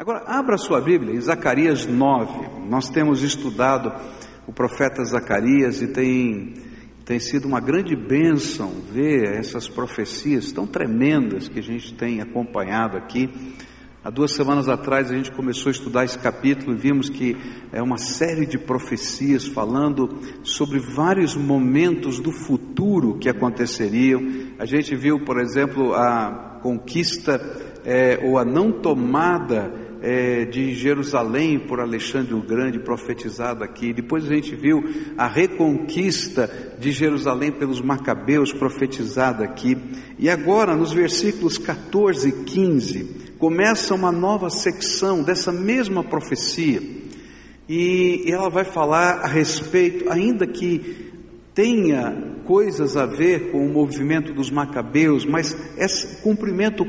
Agora, abra sua Bíblia em Zacarias 9. Nós temos estudado o profeta Zacarias e tem, tem sido uma grande bênção ver essas profecias tão tremendas que a gente tem acompanhado aqui. Há duas semanas atrás a gente começou a estudar esse capítulo e vimos que é uma série de profecias falando sobre vários momentos do futuro que aconteceriam. A gente viu, por exemplo, a conquista é, ou a não tomada é, de Jerusalém por Alexandre o Grande, profetizado aqui. Depois a gente viu a reconquista de Jerusalém pelos Macabeus, profetizada aqui. E agora, nos versículos 14 e 15, começa uma nova secção dessa mesma profecia. E ela vai falar a respeito, ainda que tenha coisas a ver com o movimento dos Macabeus, mas esse cumprimento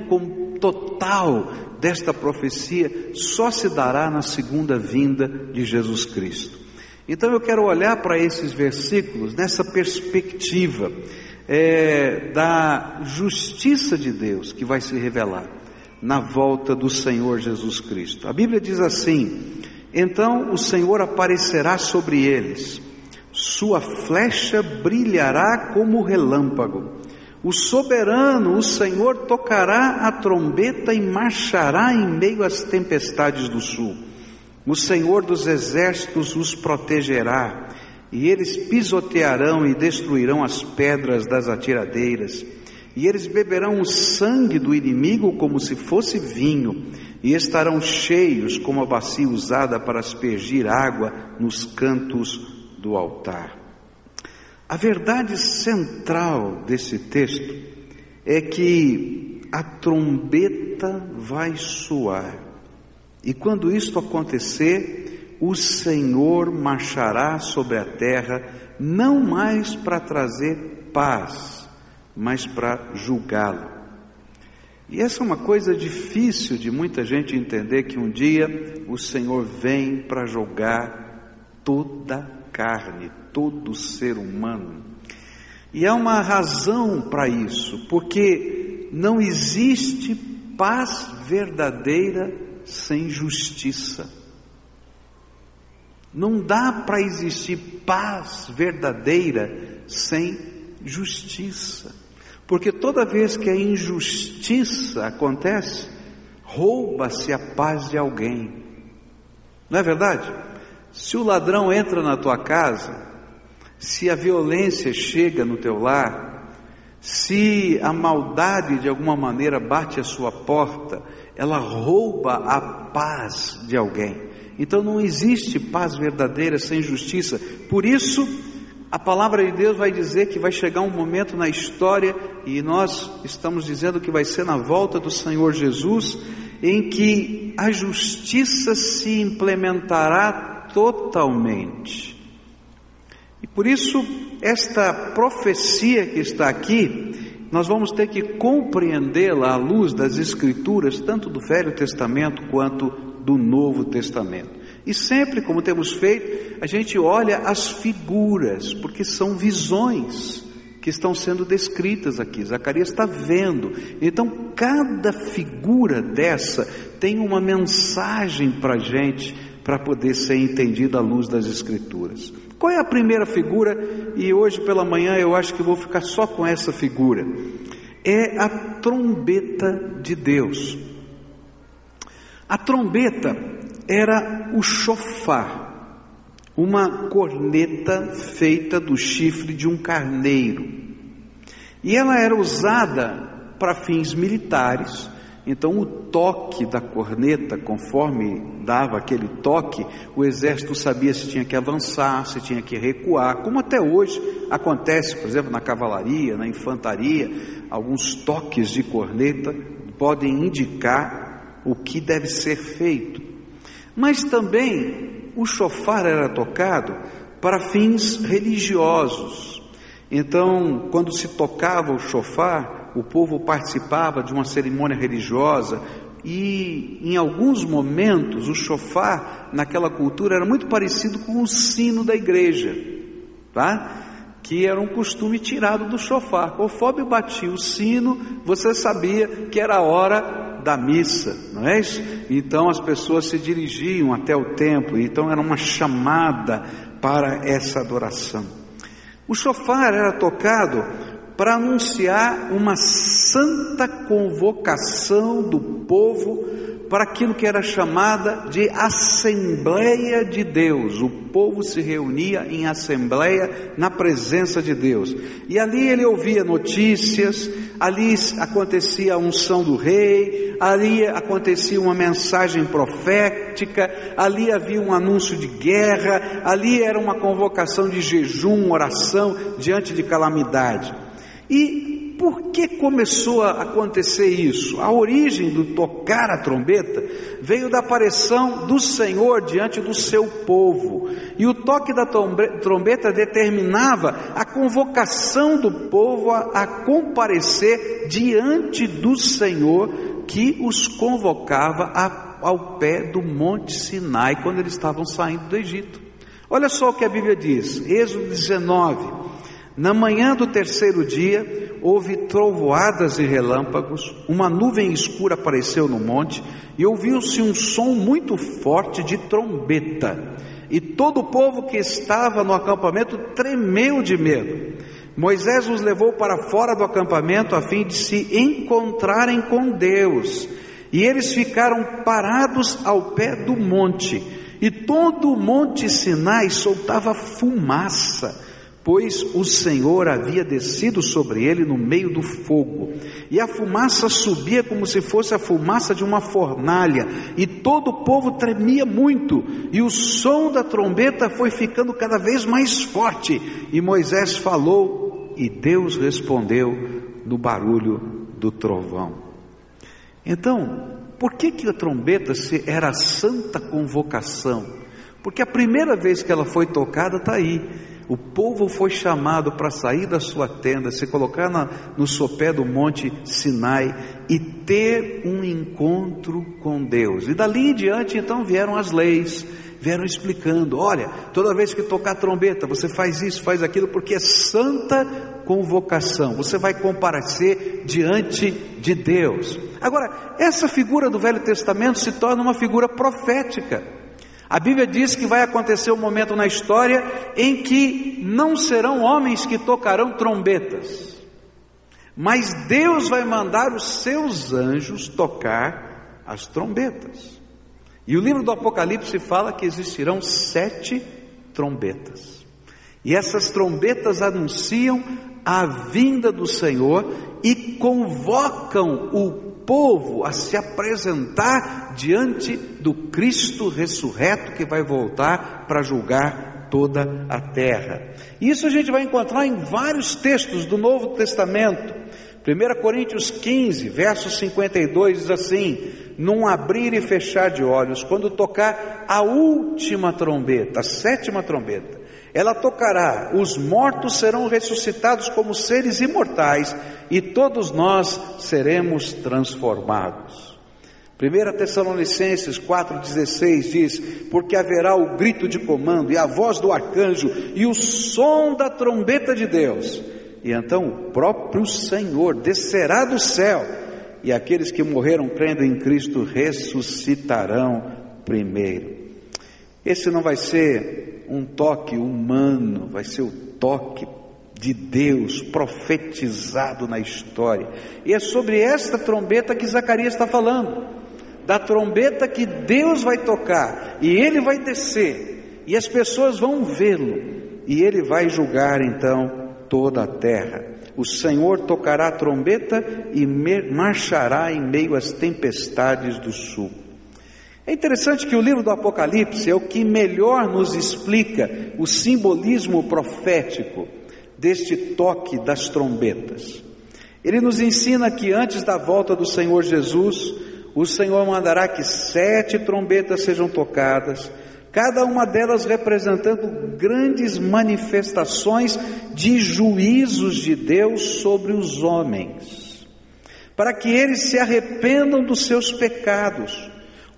total desta profecia só se dará na segunda vinda de Jesus Cristo. Então eu quero olhar para esses versículos nessa perspectiva é, da justiça de Deus que vai se revelar na volta do Senhor Jesus Cristo. A Bíblia diz assim: então o Senhor aparecerá sobre eles, sua flecha brilhará como relâmpago o soberano, o Senhor, tocará a trombeta e marchará em meio às tempestades do sul. O Senhor dos exércitos os protegerá, e eles pisotearão e destruirão as pedras das atiradeiras, e eles beberão o sangue do inimigo como se fosse vinho, e estarão cheios como a bacia usada para aspergir água nos cantos do altar. A verdade central desse texto é que a trombeta vai soar. E quando isto acontecer, o Senhor marchará sobre a terra, não mais para trazer paz, mas para julgá-la. E essa é uma coisa difícil de muita gente entender que um dia o Senhor vem para julgar toda a carne, todo ser humano. E há uma razão para isso, porque não existe paz verdadeira sem justiça. Não dá para existir paz verdadeira sem justiça. Porque toda vez que a injustiça acontece, rouba-se a paz de alguém. Não é verdade? Se o ladrão entra na tua casa, se a violência chega no teu lar, se a maldade de alguma maneira bate à sua porta, ela rouba a paz de alguém. Então não existe paz verdadeira sem justiça. Por isso, a palavra de Deus vai dizer que vai chegar um momento na história, e nós estamos dizendo que vai ser na volta do Senhor Jesus, em que a justiça se implementará totalmente. E por isso, esta profecia que está aqui, nós vamos ter que compreendê-la à luz das Escrituras, tanto do Velho Testamento quanto do Novo Testamento. E sempre, como temos feito, a gente olha as figuras, porque são visões que estão sendo descritas aqui. Zacarias está vendo. Então, cada figura dessa tem uma mensagem para a gente, para poder ser entendida à luz das Escrituras. Qual é a primeira figura? E hoje pela manhã eu acho que vou ficar só com essa figura. É a trombeta de Deus. A trombeta era o chofar, uma corneta feita do chifre de um carneiro. E ela era usada para fins militares então, o toque da corneta, conforme dava aquele toque, o exército sabia se tinha que avançar, se tinha que recuar, como até hoje acontece, por exemplo, na cavalaria, na infantaria, alguns toques de corneta podem indicar o que deve ser feito. Mas também o chofar era tocado para fins religiosos. Então, quando se tocava o chofar, o povo participava de uma cerimônia religiosa e em alguns momentos o chofar naquela cultura era muito parecido com o sino da igreja, tá? Que era um costume tirado do chofar. Conforme batia o sino, você sabia que era hora da missa, não é isso? Então as pessoas se dirigiam até o templo, então era uma chamada para essa adoração. O chofar era tocado para anunciar uma santa convocação do povo para aquilo que era chamada de Assembleia de Deus. O povo se reunia em assembleia na presença de Deus. E ali ele ouvia notícias, ali acontecia a unção do rei, ali acontecia uma mensagem profética, ali havia um anúncio de guerra, ali era uma convocação de jejum, oração diante de calamidade. E por que começou a acontecer isso? A origem do tocar a trombeta veio da aparição do Senhor diante do seu povo. E o toque da trombeta determinava a convocação do povo a, a comparecer diante do Senhor que os convocava a, ao pé do Monte Sinai quando eles estavam saindo do Egito. Olha só o que a Bíblia diz, Êxodo 19. Na manhã do terceiro dia, houve trovoadas e relâmpagos, uma nuvem escura apareceu no monte e ouviu-se um som muito forte de trombeta. E todo o povo que estava no acampamento tremeu de medo. Moisés os levou para fora do acampamento a fim de se encontrarem com Deus. E eles ficaram parados ao pé do monte. E todo o monte Sinai soltava fumaça pois o Senhor havia descido sobre ele no meio do fogo, e a fumaça subia como se fosse a fumaça de uma fornalha, e todo o povo tremia muito, e o som da trombeta foi ficando cada vez mais forte, e Moisés falou, e Deus respondeu no barulho do trovão. Então, por que que a trombeta se era a santa convocação? Porque a primeira vez que ela foi tocada está aí o povo foi chamado para sair da sua tenda, se colocar na, no sopé do monte Sinai e ter um encontro com Deus. E dali em diante, então, vieram as leis, vieram explicando: olha, toda vez que tocar trombeta, você faz isso, faz aquilo, porque é santa convocação, você vai comparecer diante de Deus. Agora, essa figura do Velho Testamento se torna uma figura profética. A Bíblia diz que vai acontecer um momento na história em que não serão homens que tocarão trombetas, mas Deus vai mandar os seus anjos tocar as trombetas. E o livro do Apocalipse fala que existirão sete trombetas. E essas trombetas anunciam a vinda do Senhor e convocam o povo a se apresentar diante do Cristo ressurreto que vai voltar para julgar toda a terra. Isso a gente vai encontrar em vários textos do Novo Testamento. 1 Coríntios 15, verso 52 diz assim: Num abrir e fechar de olhos, quando tocar a última trombeta, a sétima trombeta, ela tocará, os mortos serão ressuscitados como seres imortais e todos nós seremos transformados. 1 Tessalonicenses 4,16 diz: Porque haverá o grito de comando, e a voz do arcanjo, e o som da trombeta de Deus, e então o próprio Senhor descerá do céu, e aqueles que morreram crendo em Cristo ressuscitarão primeiro. Esse não vai ser um toque humano, vai ser o toque de Deus profetizado na história. E é sobre esta trombeta que Zacarias está falando, da trombeta que Deus vai tocar e ele vai descer, e as pessoas vão vê-lo, e ele vai julgar então toda a terra. O Senhor tocará a trombeta e marchará em meio às tempestades do sul. É interessante que o livro do Apocalipse é o que melhor nos explica o simbolismo profético deste toque das trombetas. Ele nos ensina que antes da volta do Senhor Jesus, o Senhor mandará que sete trombetas sejam tocadas, cada uma delas representando grandes manifestações de juízos de Deus sobre os homens, para que eles se arrependam dos seus pecados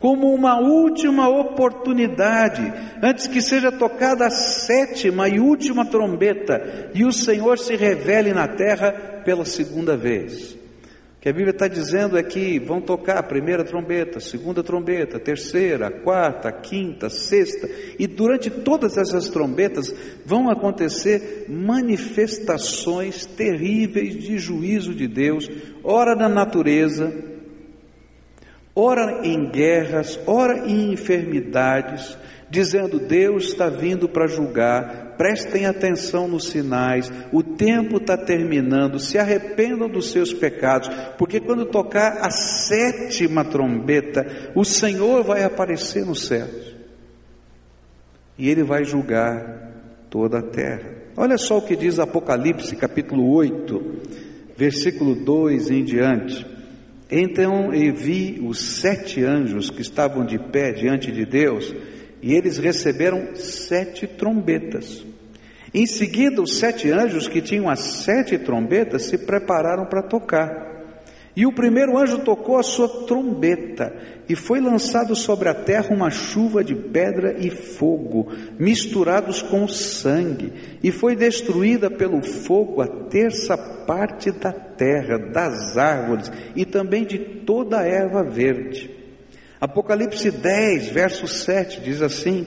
como uma última oportunidade, antes que seja tocada a sétima e última trombeta e o Senhor se revele na terra pela segunda vez. que a Bíblia está dizendo é que vão tocar a primeira trombeta, segunda trombeta, terceira, quarta, quinta, sexta, e durante todas essas trombetas vão acontecer manifestações terríveis de juízo de Deus, ora na natureza, ora em guerras, ora em enfermidades, dizendo: Deus está vindo para julgar, prestem atenção nos sinais, o tempo está terminando, se arrependam dos seus pecados, porque quando tocar a sétima trombeta, o Senhor vai aparecer no céu e ele vai julgar toda a terra. Olha só o que diz Apocalipse capítulo 8, versículo 2 em diante. Então eu vi os sete anjos que estavam de pé diante de Deus, e eles receberam sete trombetas. Em seguida, os sete anjos que tinham as sete trombetas se prepararam para tocar. E o primeiro anjo tocou a sua trombeta, e foi lançado sobre a terra uma chuva de pedra e fogo, misturados com sangue, e foi destruída pelo fogo a terça parte da terra, das árvores e também de toda a erva verde. Apocalipse 10, verso 7 diz assim: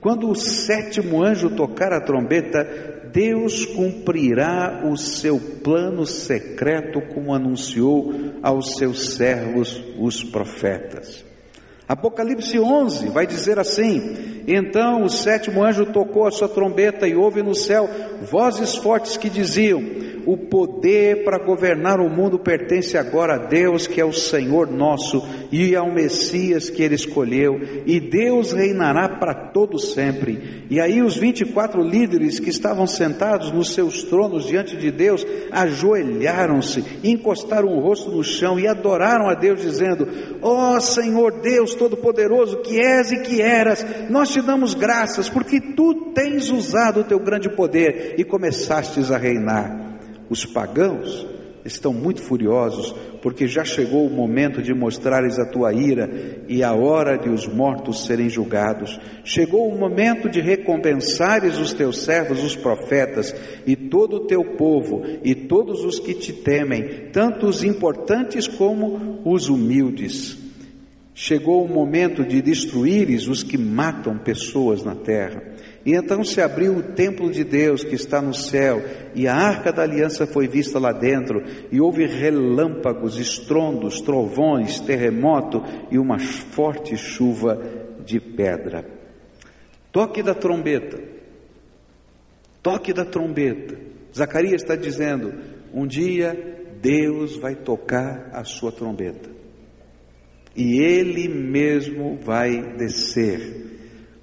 Quando o sétimo anjo tocar a trombeta, Deus cumprirá o seu plano secreto, como anunciou aos seus servos, os profetas. Apocalipse 11 vai dizer assim: Então o sétimo anjo tocou a sua trombeta e houve no céu vozes fortes que diziam: o poder para governar o mundo pertence agora a Deus, que é o Senhor nosso, e ao Messias que ele escolheu, e Deus reinará para todo sempre. E aí os 24 líderes que estavam sentados nos seus tronos diante de Deus, ajoelharam-se, encostaram o rosto no chão e adoraram a Deus dizendo: Ó oh, Senhor Deus todo-poderoso, que és e que eras, nós te damos graças porque tu tens usado o teu grande poder e começastes a reinar. Os pagãos estão muito furiosos, porque já chegou o momento de mostrares a tua ira e a hora de os mortos serem julgados. Chegou o momento de recompensares os teus servos, os profetas, e todo o teu povo, e todos os que te temem, tanto os importantes como os humildes. Chegou o momento de destruíres os que matam pessoas na terra. E então se abriu o templo de Deus que está no céu, e a arca da aliança foi vista lá dentro, e houve relâmpagos, estrondos, trovões, terremoto e uma forte chuva de pedra. Toque da trombeta, toque da trombeta. Zacarias está dizendo: um dia Deus vai tocar a sua trombeta, e Ele mesmo vai descer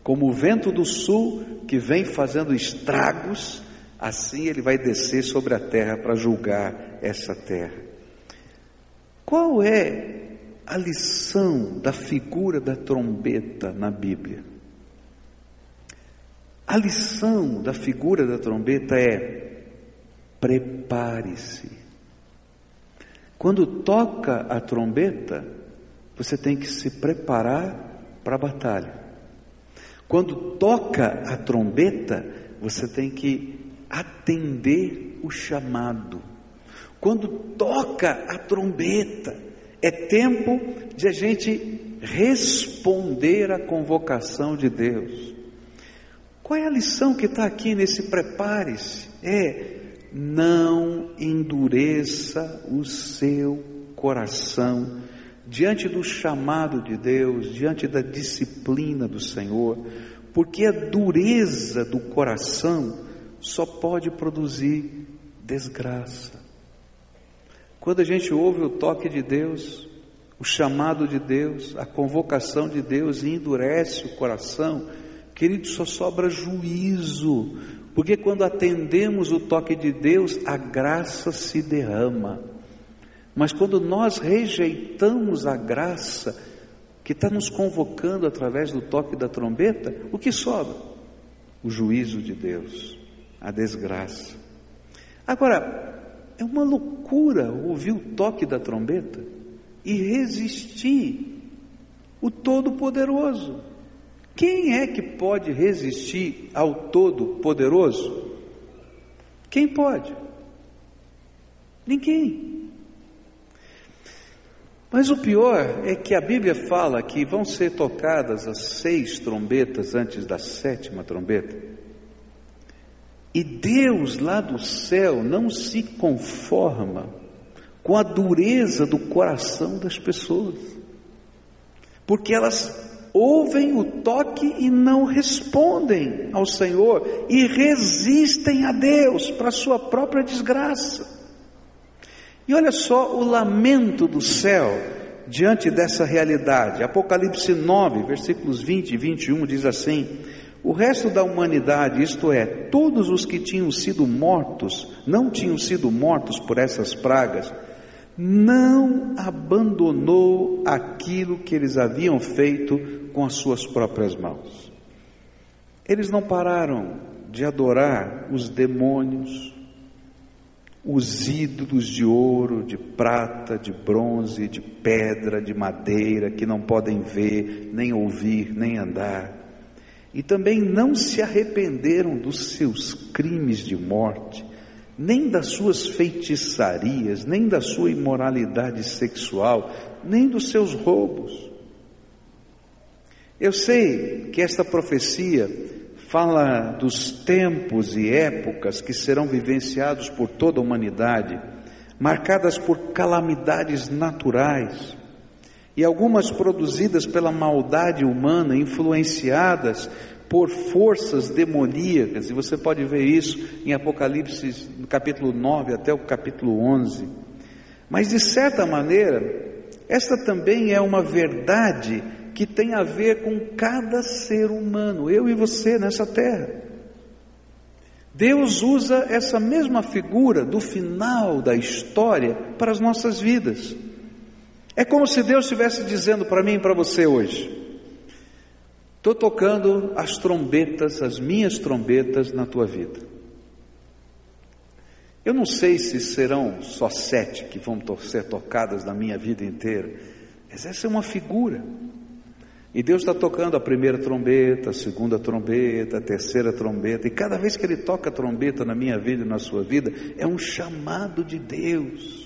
como o vento do sul que vem fazendo estragos, assim ele vai descer sobre a terra para julgar essa terra. Qual é a lição da figura da trombeta na Bíblia? A lição da figura da trombeta é: prepare-se. Quando toca a trombeta, você tem que se preparar para a batalha. Quando toca a trombeta, você tem que atender o chamado. Quando toca a trombeta, é tempo de a gente responder à convocação de Deus. Qual é a lição que está aqui nesse prepare-se? É não endureça o seu coração diante do chamado de Deus, diante da disciplina do Senhor, porque a dureza do coração só pode produzir desgraça. Quando a gente ouve o toque de Deus, o chamado de Deus, a convocação de Deus e endurece o coração, querido, só sobra juízo, porque quando atendemos o toque de Deus, a graça se derrama. Mas quando nós rejeitamos a graça que está nos convocando através do toque da trombeta, o que sobra? O juízo de Deus, a desgraça. Agora, é uma loucura ouvir o toque da trombeta e resistir o Todo-Poderoso. Quem é que pode resistir ao Todo-Poderoso? Quem pode? Ninguém. Mas o pior é que a Bíblia fala que vão ser tocadas as seis trombetas antes da sétima trombeta. E Deus lá do céu não se conforma com a dureza do coração das pessoas, porque elas ouvem o toque e não respondem ao Senhor e resistem a Deus para sua própria desgraça. E olha só o lamento do céu diante dessa realidade. Apocalipse 9, versículos 20 e 21 diz assim: O resto da humanidade, isto é, todos os que tinham sido mortos, não tinham sido mortos por essas pragas, não abandonou aquilo que eles haviam feito com as suas próprias mãos. Eles não pararam de adorar os demônios, os ídolos de ouro, de prata, de bronze, de pedra, de madeira, que não podem ver, nem ouvir, nem andar. E também não se arrependeram dos seus crimes de morte, nem das suas feitiçarias, nem da sua imoralidade sexual, nem dos seus roubos. Eu sei que esta profecia fala dos tempos e épocas que serão vivenciados por toda a humanidade, marcadas por calamidades naturais e algumas produzidas pela maldade humana, influenciadas por forças demoníacas, e você pode ver isso em Apocalipse, no capítulo 9 até o capítulo 11. Mas de certa maneira, esta também é uma verdade que tem a ver com cada ser humano, eu e você nessa terra. Deus usa essa mesma figura do final da história para as nossas vidas. É como se Deus estivesse dizendo para mim e para você hoje: estou tocando as trombetas, as minhas trombetas na tua vida. Eu não sei se serão só sete que vão ser tocadas na minha vida inteira, mas essa é uma figura. E Deus está tocando a primeira trombeta, a segunda trombeta, a terceira trombeta, e cada vez que Ele toca a trombeta na minha vida e na sua vida, é um chamado de Deus.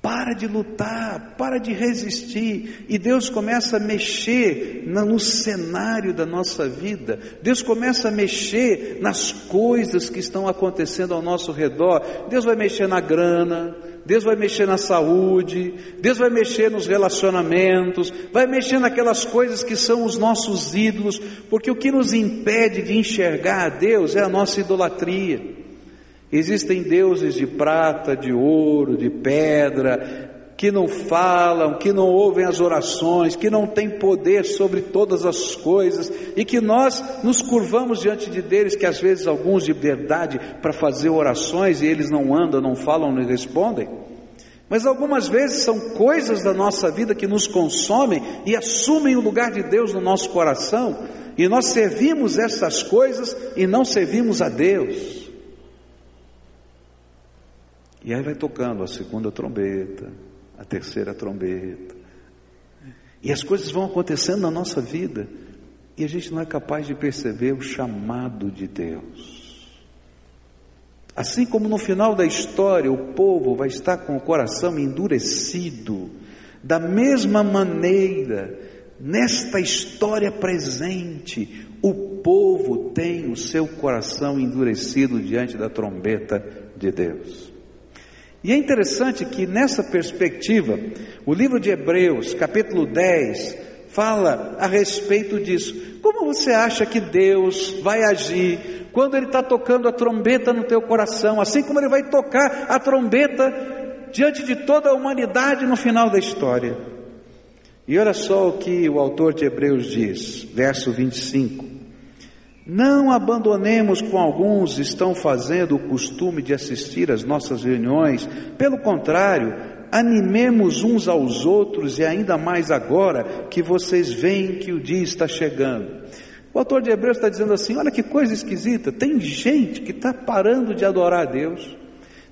Para de lutar, para de resistir, e Deus começa a mexer no cenário da nossa vida, Deus começa a mexer nas coisas que estão acontecendo ao nosso redor, Deus vai mexer na grana, Deus vai mexer na saúde, Deus vai mexer nos relacionamentos, vai mexer naquelas coisas que são os nossos ídolos, porque o que nos impede de enxergar a Deus é a nossa idolatria. Existem deuses de prata, de ouro, de pedra, que não falam, que não ouvem as orações, que não têm poder sobre todas as coisas e que nós nos curvamos diante de deles, que às vezes alguns de verdade para fazer orações e eles não andam, não falam, não respondem. Mas algumas vezes são coisas da nossa vida que nos consomem e assumem o lugar de Deus no nosso coração, e nós servimos essas coisas e não servimos a Deus. E aí vai tocando a segunda trombeta, a terceira trombeta. E as coisas vão acontecendo na nossa vida e a gente não é capaz de perceber o chamado de Deus. Assim como no final da história o povo vai estar com o coração endurecido, da mesma maneira, nesta história presente, o povo tem o seu coração endurecido diante da trombeta de Deus. E é interessante que nessa perspectiva, o livro de Hebreus, capítulo 10, fala a respeito disso. Como você acha que Deus vai agir quando Ele está tocando a trombeta no teu coração, assim como Ele vai tocar a trombeta diante de toda a humanidade no final da história? E olha só o que o autor de Hebreus diz, verso 25. Não abandonemos como alguns estão fazendo o costume de assistir às nossas reuniões, pelo contrário, animemos uns aos outros e ainda mais agora que vocês veem que o dia está chegando. O autor de Hebreus está dizendo assim: olha que coisa esquisita, tem gente que está parando de adorar a Deus,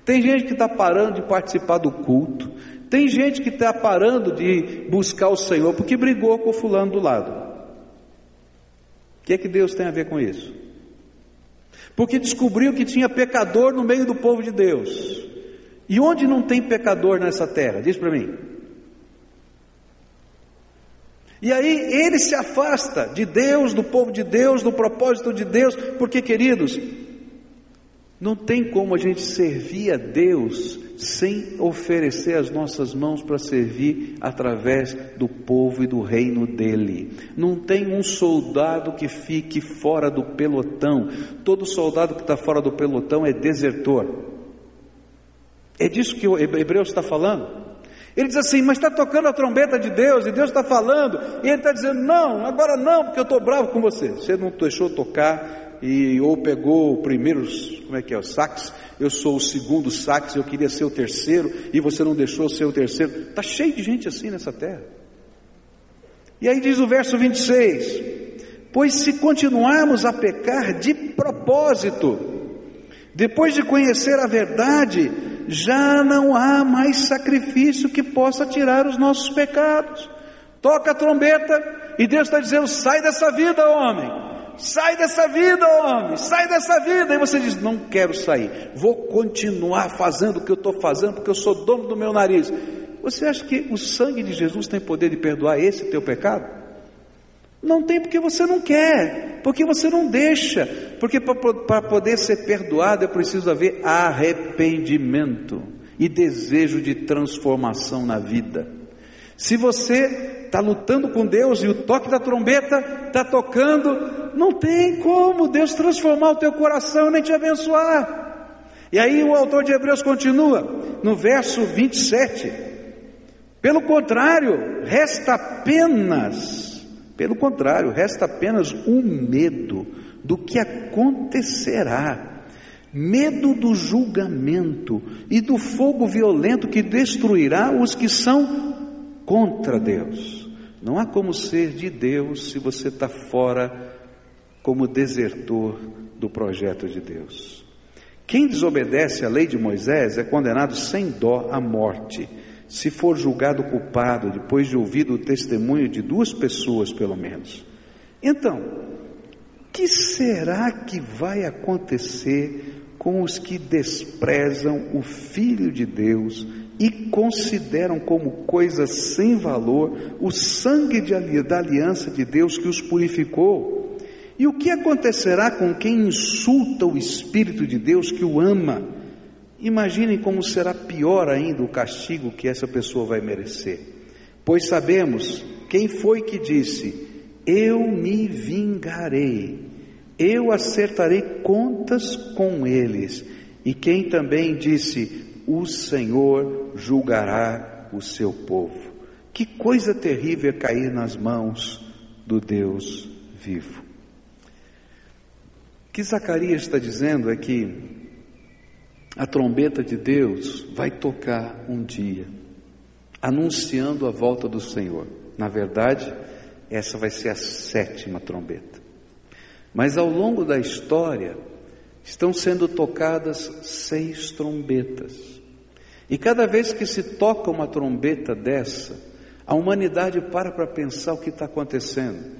tem gente que está parando de participar do culto, tem gente que está parando de buscar o Senhor porque brigou com o fulano do lado que é que Deus tem a ver com isso? Porque descobriu que tinha pecador no meio do povo de Deus. E onde não tem pecador nessa terra? Diz para mim. E aí ele se afasta de Deus, do povo de Deus, do propósito de Deus, porque, queridos, não tem como a gente servir a Deus sem oferecer as nossas mãos para servir através do povo e do reino dele. Não tem um soldado que fique fora do pelotão. Todo soldado que está fora do pelotão é desertor. É disso que o Hebreus está falando. Ele diz assim, mas está tocando a trombeta de Deus e Deus está falando, e ele está dizendo: não, agora não, porque eu estou bravo com você. Você não deixou tocar e ou pegou o primeiro, como é que é, o sax, eu sou o segundo sax, eu queria ser o terceiro e você não deixou ser o terceiro. Está cheio de gente assim nessa terra. E aí diz o verso 26: Pois se continuarmos a pecar de propósito, depois de conhecer a verdade, já não há mais sacrifício que possa tirar os nossos pecados. Toca a trombeta e Deus está dizendo: sai dessa vida, homem. Sai dessa vida, homem, sai dessa vida. E você diz: Não quero sair, vou continuar fazendo o que eu estou fazendo, porque eu sou dono do meu nariz. Você acha que o sangue de Jesus tem poder de perdoar esse teu pecado? Não tem porque você não quer, porque você não deixa, porque para poder ser perdoado é preciso haver arrependimento e desejo de transformação na vida. Se você está lutando com Deus e o toque da trombeta está tocando, não tem como Deus transformar o teu coração nem te abençoar. E aí o autor de Hebreus continua, no verso 27. Pelo contrário, resta apenas, pelo contrário, resta apenas um medo do que acontecerá medo do julgamento e do fogo violento que destruirá os que são contra Deus. Não há como ser de Deus se você está fora como desertor do projeto de Deus. Quem desobedece à lei de Moisés é condenado sem dó à morte, se for julgado culpado depois de ouvido o testemunho de duas pessoas, pelo menos. Então, que será que vai acontecer com os que desprezam o Filho de Deus e consideram como coisa sem valor o sangue de, da aliança de Deus que os purificou. E o que acontecerá com quem insulta o Espírito de Deus que o ama? Imaginem como será pior ainda o castigo que essa pessoa vai merecer. Pois sabemos quem foi que disse: Eu me vingarei, eu acertarei contas com eles. E quem também disse: o Senhor julgará o seu povo. Que coisa terrível é cair nas mãos do Deus vivo. O que Zacarias está dizendo é que a trombeta de Deus vai tocar um dia, anunciando a volta do Senhor. Na verdade, essa vai ser a sétima trombeta. Mas ao longo da história, estão sendo tocadas seis trombetas. E cada vez que se toca uma trombeta dessa, a humanidade para para pensar o que está acontecendo.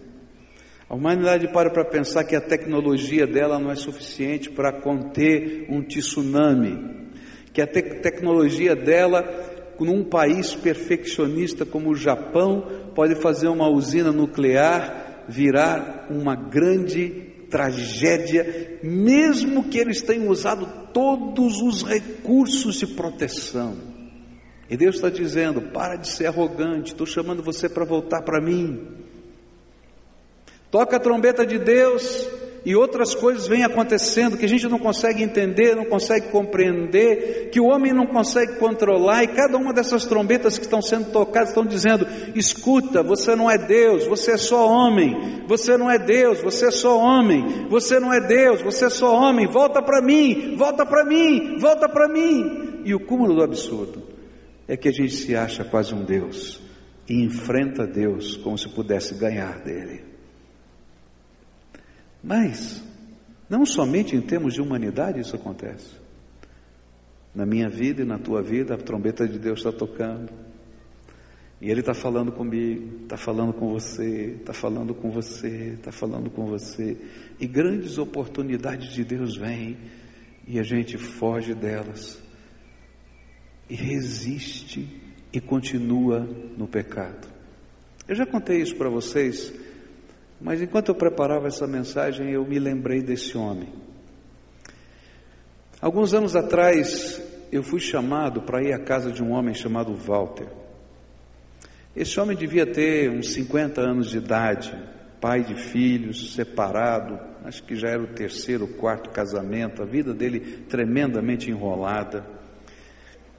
A humanidade para para pensar que a tecnologia dela não é suficiente para conter um tsunami, que a te tecnologia dela, num país perfeccionista como o Japão, pode fazer uma usina nuclear virar uma grande tragédia, mesmo que eles tenham usado todos os recursos de proteção. E Deus está dizendo: para de ser arrogante, estou chamando você para voltar para mim. Toca a trombeta de Deus e outras coisas vêm acontecendo que a gente não consegue entender, não consegue compreender, que o homem não consegue controlar, e cada uma dessas trombetas que estão sendo tocadas estão dizendo: escuta, você não é Deus, você é só homem, você não é Deus, você é só homem, você não é Deus, você é só homem, volta para mim, volta para mim, volta para mim. E o cúmulo do absurdo é que a gente se acha quase um Deus e enfrenta Deus como se pudesse ganhar dele. Mas, não somente em termos de humanidade isso acontece. Na minha vida e na tua vida, a trombeta de Deus está tocando. E Ele está falando comigo, está falando com você, está falando com você, está falando com você. E grandes oportunidades de Deus vêm e a gente foge delas. E resiste e continua no pecado. Eu já contei isso para vocês, mas enquanto eu preparava essa mensagem, eu me lembrei desse homem. Alguns anos atrás, eu fui chamado para ir à casa de um homem chamado Walter. Esse homem devia ter uns 50 anos de idade, pai de filhos, separado, acho que já era o terceiro, quarto casamento, a vida dele tremendamente enrolada.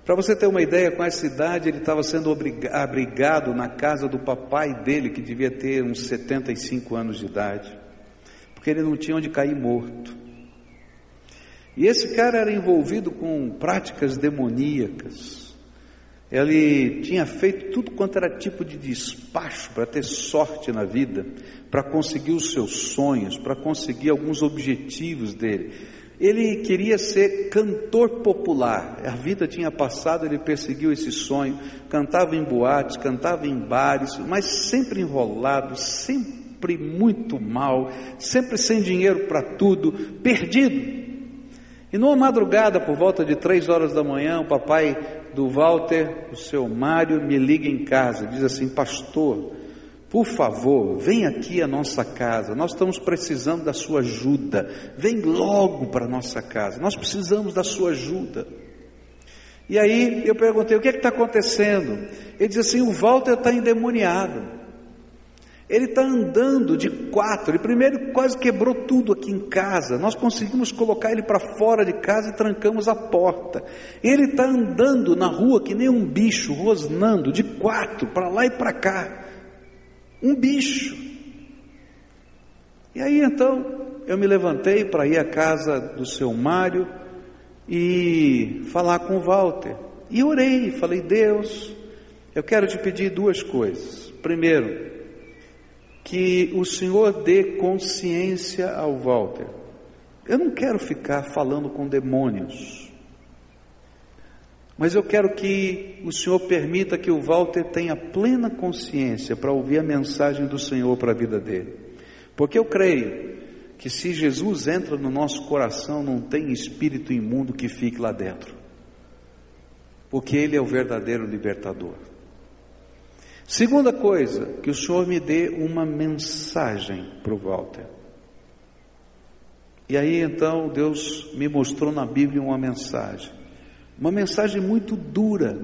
Para você ter uma ideia, com essa idade ele estava sendo abrigado na casa do papai dele, que devia ter uns 75 anos de idade, porque ele não tinha onde cair morto. E esse cara era envolvido com práticas demoníacas. Ele tinha feito tudo quanto era tipo de despacho para ter sorte na vida, para conseguir os seus sonhos, para conseguir alguns objetivos dele. Ele queria ser cantor popular. A vida tinha passado, ele perseguiu esse sonho, cantava em boates, cantava em bares, mas sempre enrolado, sempre muito mal, sempre sem dinheiro para tudo, perdido. E numa madrugada, por volta de três horas da manhã, o papai do Walter, o seu Mário, me liga em casa, diz assim: Pastor, por favor, vem aqui à nossa casa, nós estamos precisando da sua ajuda, vem logo para a nossa casa, nós precisamos da sua ajuda. E aí eu perguntei: O que é está acontecendo? Ele diz assim: O Walter está endemoniado. Ele está andando de quatro. Ele primeiro quase quebrou tudo aqui em casa. Nós conseguimos colocar ele para fora de casa e trancamos a porta. Ele está andando na rua que nem um bicho, rosnando de quatro, para lá e para cá. Um bicho. E aí então eu me levantei para ir à casa do seu Mário e falar com o Walter. E orei, falei: Deus, eu quero te pedir duas coisas. Primeiro, que o Senhor dê consciência ao Walter. Eu não quero ficar falando com demônios, mas eu quero que o Senhor permita que o Walter tenha plena consciência para ouvir a mensagem do Senhor para a vida dele, porque eu creio que se Jesus entra no nosso coração, não tem espírito imundo que fique lá dentro, porque Ele é o verdadeiro libertador. Segunda coisa, que o Senhor me dê uma mensagem para o Walter. E aí então Deus me mostrou na Bíblia uma mensagem, uma mensagem muito dura,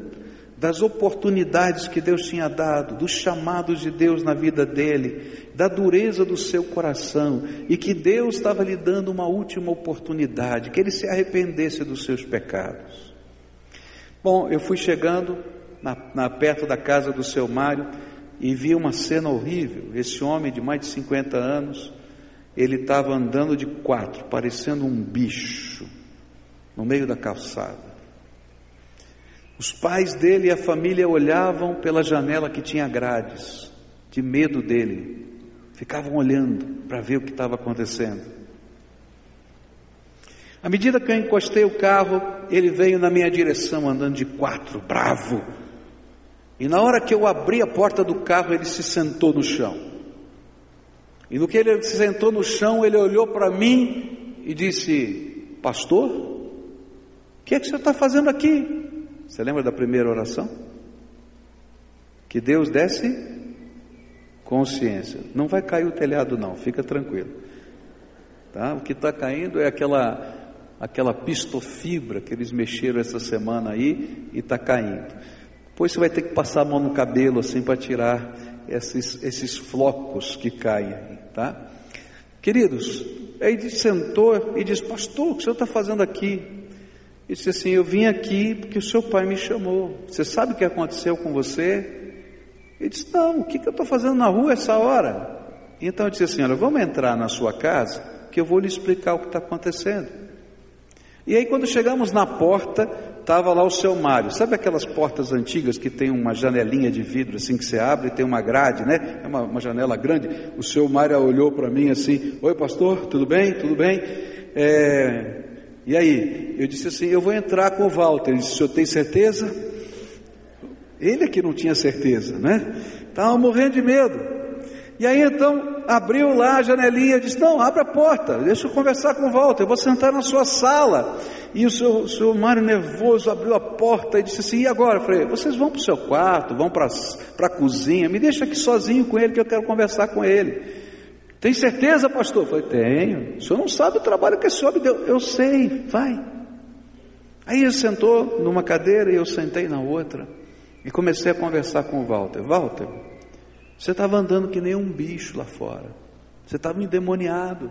das oportunidades que Deus tinha dado, dos chamados de Deus na vida dele, da dureza do seu coração, e que Deus estava lhe dando uma última oportunidade, que ele se arrependesse dos seus pecados. Bom, eu fui chegando, na, na, perto da casa do seu Mário e vi uma cena horrível. Esse homem de mais de 50 anos, ele estava andando de quatro, parecendo um bicho, no meio da calçada. Os pais dele e a família olhavam pela janela que tinha grades, de medo dele, ficavam olhando para ver o que estava acontecendo. À medida que eu encostei o carro, ele veio na minha direção andando de quatro, bravo, e na hora que eu abri a porta do carro, ele se sentou no chão. E no que ele se sentou no chão, ele olhou para mim e disse: Pastor, o que é que você está fazendo aqui? Você lembra da primeira oração? Que Deus desse consciência. Não vai cair o telhado, não, fica tranquilo. Tá? O que está caindo é aquela aquela pistofibra que eles mexeram essa semana aí e está caindo. Depois você vai ter que passar a mão no cabelo assim para tirar esses, esses flocos que caem, tá? Queridos, aí sentou e disse, pastor, o que o senhor está fazendo aqui? Ele disse assim, eu vim aqui porque o seu pai me chamou. Você sabe o que aconteceu com você? Ele disse, não, o que, que eu estou fazendo na rua essa hora? Então eu disse assim, olha, vamos entrar na sua casa, que eu vou lhe explicar o que está acontecendo. E aí quando chegamos na porta, estava lá o seu Mário. Sabe aquelas portas antigas que tem uma janelinha de vidro assim que você abre e tem uma grade, né? É uma, uma janela grande. O seu Mário olhou para mim assim: Oi, pastor, tudo bem? Tudo bem? É... E aí? Eu disse assim: Eu vou entrar com o Walter. Ele disse: O senhor tem certeza? Ele é que não tinha certeza, né? Estava morrendo de medo. E aí então abriu lá a janelinha, disse: Não, abre a porta, deixa eu conversar com o Walter, eu vou sentar na sua sala. E o seu, o seu Mário nervoso abriu a porta e disse assim: E agora? Eu falei: Vocês vão para o seu quarto, vão para a cozinha, me deixa aqui sozinho com ele que eu quero conversar com ele. Tem certeza, pastor? Eu falei: Tenho. O senhor não sabe o trabalho que esse homem deu. Eu sei, vai. Aí ele sentou numa cadeira e eu sentei na outra. E comecei a conversar com o Walter. Walter, você estava andando que nem um bicho lá fora. Você estava endemoniado.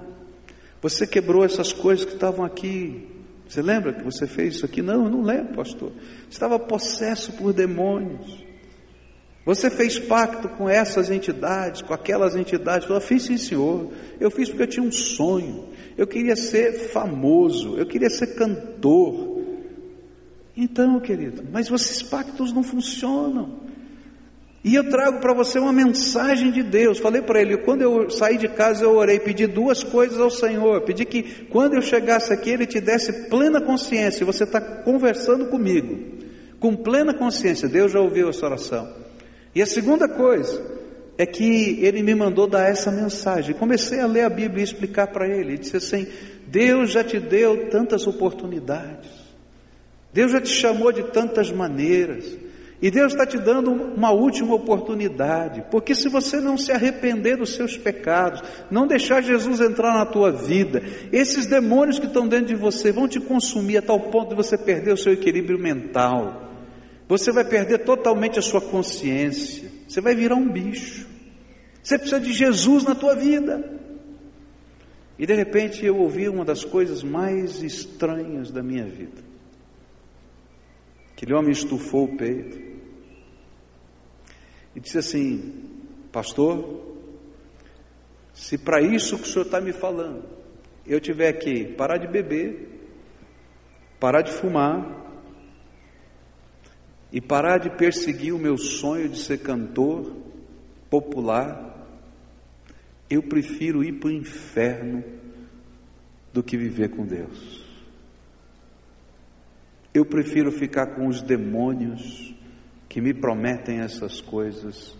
Você quebrou essas coisas que estavam aqui. Você lembra que você fez isso aqui? Não, eu não lembro, pastor. Estava possesso por demônios. Você fez pacto com essas entidades, com aquelas entidades. Eu fiz sim, senhor. Eu fiz porque eu tinha um sonho. Eu queria ser famoso. Eu queria ser cantor. Então, querido, mas esses pactos não funcionam. E eu trago para você uma mensagem de Deus. Falei para ele, quando eu saí de casa, eu orei, pedi duas coisas ao Senhor. Pedi que quando eu chegasse aqui, Ele te desse plena consciência. Você está conversando comigo, com plena consciência. Deus já ouviu essa oração. E a segunda coisa é que Ele me mandou dar essa mensagem. Comecei a ler a Bíblia e explicar para ele. Ele disse assim: Deus já te deu tantas oportunidades. Deus já te chamou de tantas maneiras. E Deus está te dando uma última oportunidade, porque se você não se arrepender dos seus pecados, não deixar Jesus entrar na tua vida, esses demônios que estão dentro de você vão te consumir a tal ponto de você perder o seu equilíbrio mental. Você vai perder totalmente a sua consciência. Você vai virar um bicho. Você precisa de Jesus na tua vida. E de repente eu ouvi uma das coisas mais estranhas da minha vida. Aquele homem estufou o peito e disse assim: Pastor, se para isso que o senhor está me falando, eu tiver que parar de beber, parar de fumar, e parar de perseguir o meu sonho de ser cantor popular, eu prefiro ir para o inferno do que viver com Deus. Eu prefiro ficar com os demônios que me prometem essas coisas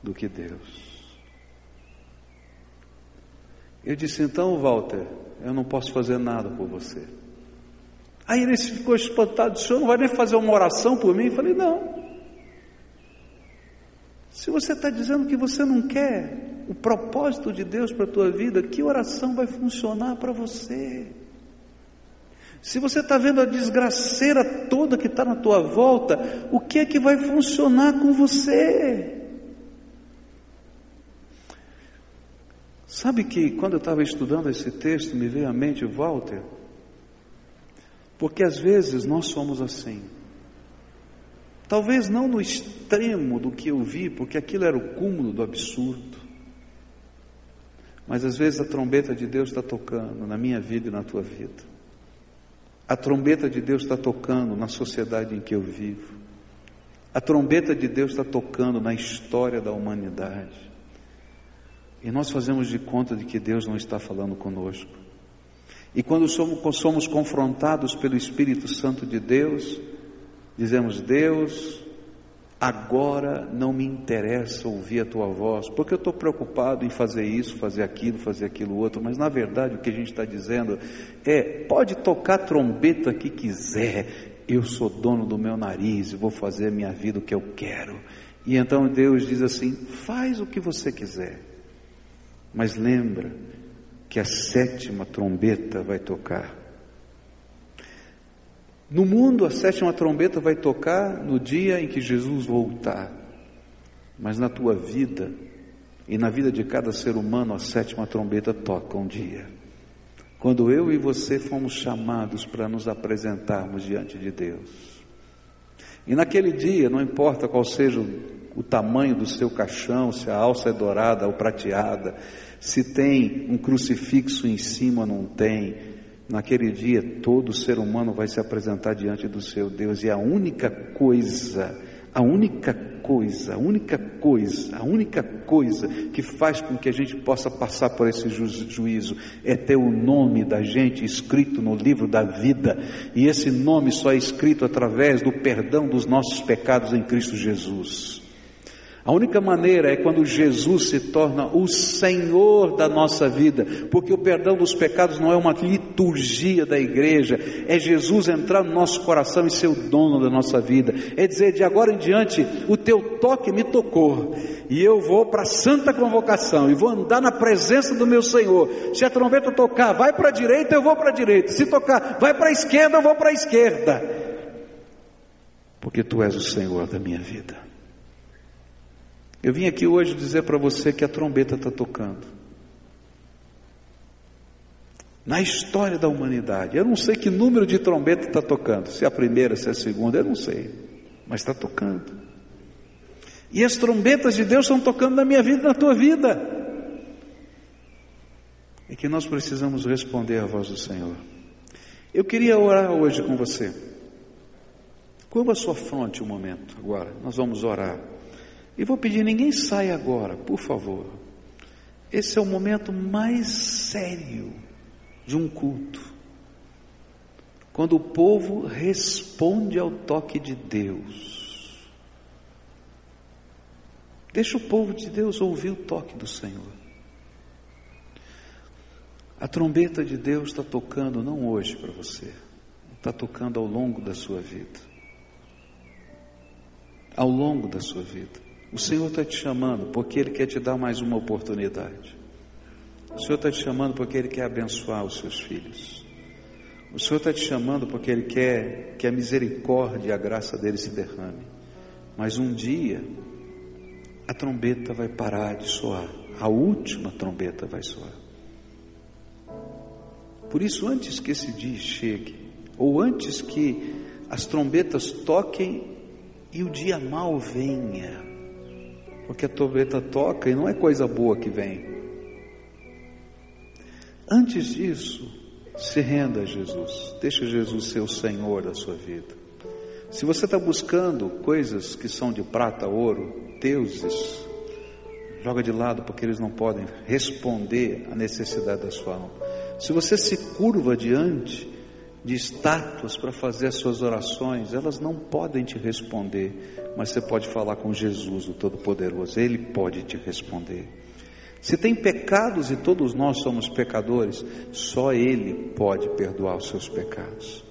do que Deus. Eu disse: então, Walter, eu não posso fazer nada por você. Aí ele ficou espantado: o senhor não vai nem fazer uma oração por mim? Eu falei: não. Se você está dizendo que você não quer o propósito de Deus para a tua vida, que oração vai funcionar para você? Se você está vendo a desgraceira toda que está na tua volta, o que é que vai funcionar com você? Sabe que quando eu estava estudando esse texto, me veio à mente Walter, porque às vezes nós somos assim. Talvez não no extremo do que eu vi, porque aquilo era o cúmulo do absurdo. Mas às vezes a trombeta de Deus está tocando na minha vida e na tua vida. A trombeta de Deus está tocando na sociedade em que eu vivo. A trombeta de Deus está tocando na história da humanidade. E nós fazemos de conta de que Deus não está falando conosco. E quando somos, somos confrontados pelo Espírito Santo de Deus, dizemos: Deus, Agora não me interessa ouvir a tua voz, porque eu estou preocupado em fazer isso, fazer aquilo, fazer aquilo outro, mas na verdade o que a gente está dizendo é: pode tocar trombeta que quiser, eu sou dono do meu nariz, vou fazer a minha vida o que eu quero. E então Deus diz assim: faz o que você quiser, mas lembra que a sétima trombeta vai tocar. No mundo, a sétima trombeta vai tocar no dia em que Jesus voltar, mas na tua vida e na vida de cada ser humano, a sétima trombeta toca um dia. Quando eu e você fomos chamados para nos apresentarmos diante de Deus. E naquele dia, não importa qual seja o tamanho do seu caixão, se a alça é dourada ou prateada, se tem um crucifixo em cima ou não tem, Naquele dia, todo ser humano vai se apresentar diante do seu Deus, e a única coisa, a única coisa, a única coisa, a única coisa que faz com que a gente possa passar por esse ju juízo é ter o nome da gente escrito no livro da vida, e esse nome só é escrito através do perdão dos nossos pecados em Cristo Jesus. A única maneira é quando Jesus se torna o Senhor da nossa vida, porque o perdão dos pecados não é uma liturgia da igreja, é Jesus entrar no nosso coração e ser o dono da nossa vida. É dizer, de agora em diante, o teu toque me tocou, e eu vou para a santa convocação, e vou andar na presença do meu Senhor. Se a trombeta tocar, vai para a direita, eu vou para a direita. Se tocar, vai para a esquerda, eu vou para a esquerda. Porque tu és o Senhor da minha vida. Eu vim aqui hoje dizer para você que a trombeta está tocando. Na história da humanidade, eu não sei que número de trombeta está tocando, se é a primeira, se é a segunda, eu não sei, mas está tocando. E as trombetas de Deus estão tocando na minha vida e na tua vida. É que nós precisamos responder à voz do Senhor. Eu queria orar hoje com você. Curva a sua fronte um momento agora, nós vamos orar. E vou pedir, ninguém saia agora, por favor. Esse é o momento mais sério de um culto. Quando o povo responde ao toque de Deus. Deixa o povo de Deus ouvir o toque do Senhor. A trombeta de Deus está tocando não hoje para você, está tocando ao longo da sua vida. Ao longo da sua vida. O Senhor está te chamando porque Ele quer te dar mais uma oportunidade. O Senhor está te chamando porque Ele quer abençoar os seus filhos. O Senhor está te chamando porque Ele quer que a misericórdia e a graça dele se derrame. Mas um dia a trombeta vai parar de soar. A última trombeta vai soar. Por isso, antes que esse dia chegue, ou antes que as trombetas toquem e o dia mal venha, porque a trombeta toca e não é coisa boa que vem. Antes disso, se renda a Jesus, deixa Jesus ser o Senhor da sua vida. Se você está buscando coisas que são de prata, ouro, deuses, joga de lado porque eles não podem responder à necessidade da sua alma. Se você se curva diante de estátuas para fazer as suas orações, elas não podem te responder, mas você pode falar com Jesus, o Todo-Poderoso, Ele pode te responder. Se tem pecados e todos nós somos pecadores, só Ele pode perdoar os seus pecados.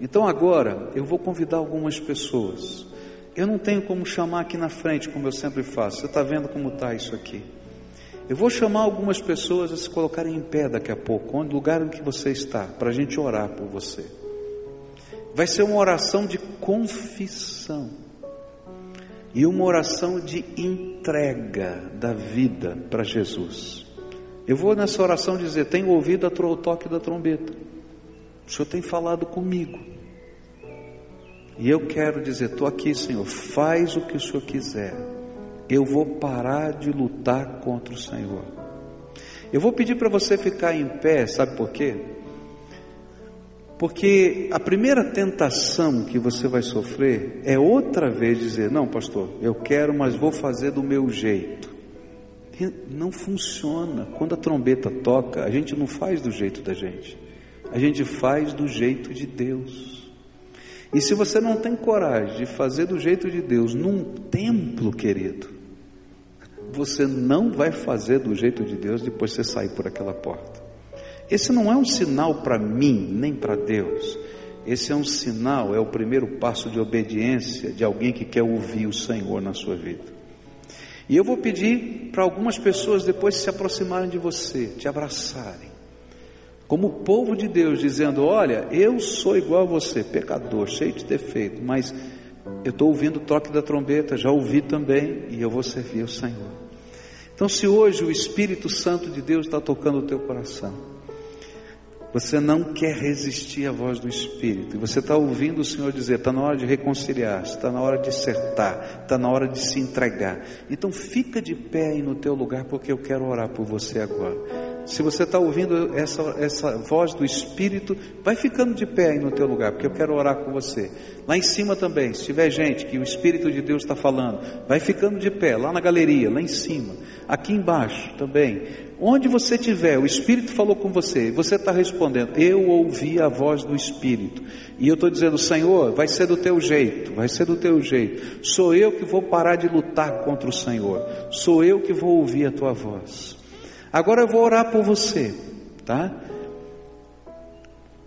Então agora eu vou convidar algumas pessoas. Eu não tenho como chamar aqui na frente, como eu sempre faço. Você está vendo como está isso aqui? Eu vou chamar algumas pessoas a se colocarem em pé daqui a pouco, onde lugar em que você está, para a gente orar por você. Vai ser uma oração de confissão e uma oração de entrega da vida para Jesus. Eu vou nessa oração dizer: tenho ouvido o toque da trombeta, o Senhor tem falado comigo. E eu quero dizer: estou aqui, Senhor, faz o que o Senhor quiser eu vou parar de lutar contra o Senhor. Eu vou pedir para você ficar em pé, sabe por quê? Porque a primeira tentação que você vai sofrer é outra vez dizer: Não, pastor, eu quero, mas vou fazer do meu jeito. Não funciona. Quando a trombeta toca, a gente não faz do jeito da gente, a gente faz do jeito de Deus. E se você não tem coragem de fazer do jeito de Deus num templo, querido, você não vai fazer do jeito de Deus depois você sair por aquela porta. Esse não é um sinal para mim, nem para Deus. Esse é um sinal, é o primeiro passo de obediência de alguém que quer ouvir o Senhor na sua vida. E eu vou pedir para algumas pessoas depois se aproximarem de você, te abraçarem, como o povo de Deus, dizendo: Olha, eu sou igual a você, pecador, cheio de defeito, mas eu estou ouvindo o toque da trombeta, já ouvi também, e eu vou servir o Senhor. Então, se hoje o Espírito Santo de Deus está tocando o teu coração, você não quer resistir à voz do Espírito, e você está ouvindo o Senhor dizer: está na hora de reconciliar, está na hora de acertar, está na hora de se entregar. Então, fica de pé aí no teu lugar, porque eu quero orar por você agora. Se você está ouvindo essa, essa voz do Espírito, vai ficando de pé aí no teu lugar, porque eu quero orar com você. Lá em cima também, se tiver gente que o Espírito de Deus está falando, vai ficando de pé, lá na galeria, lá em cima. Aqui embaixo também. Onde você estiver, o Espírito falou com você, você está respondendo, eu ouvi a voz do Espírito. E eu estou dizendo, Senhor, vai ser do teu jeito, vai ser do teu jeito. Sou eu que vou parar de lutar contra o Senhor. Sou eu que vou ouvir a tua voz. Agora eu vou orar por você, tá?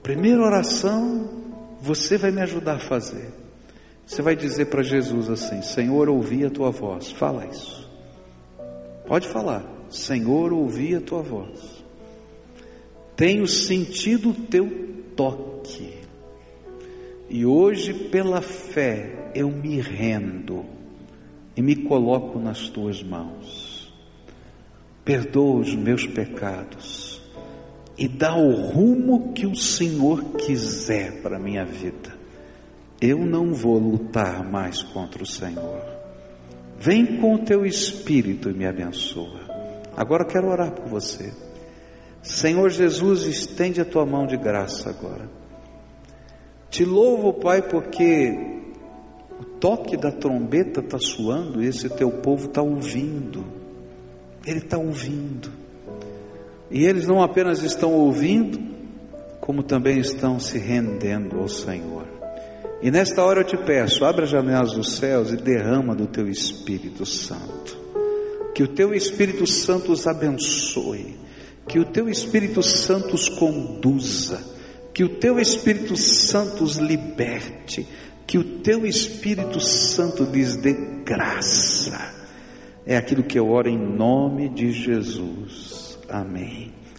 Primeira oração, você vai me ajudar a fazer. Você vai dizer para Jesus assim: Senhor, ouvi a tua voz. Fala isso. Pode falar. Senhor, ouvi a tua voz. Tenho sentido o teu toque. E hoje, pela fé, eu me rendo e me coloco nas tuas mãos perdoa os meus pecados e dá o rumo que o Senhor quiser para a minha vida. Eu não vou lutar mais contra o Senhor. Vem com o teu espírito e me abençoa. Agora quero orar por você. Senhor Jesus, estende a tua mão de graça agora. Te louvo, Pai, porque o toque da trombeta está soando e esse teu povo está ouvindo. Ele está ouvindo. E eles não apenas estão ouvindo, como também estão se rendendo ao Senhor. E nesta hora eu te peço, abra as janelas dos céus e derrama do teu Espírito Santo. Que o teu Espírito Santo os abençoe, que o teu Espírito Santo os conduza, que o teu Espírito Santo os liberte, que o teu Espírito Santo lhes dê graça é aquilo que eu oro em nome de Jesus. Amém.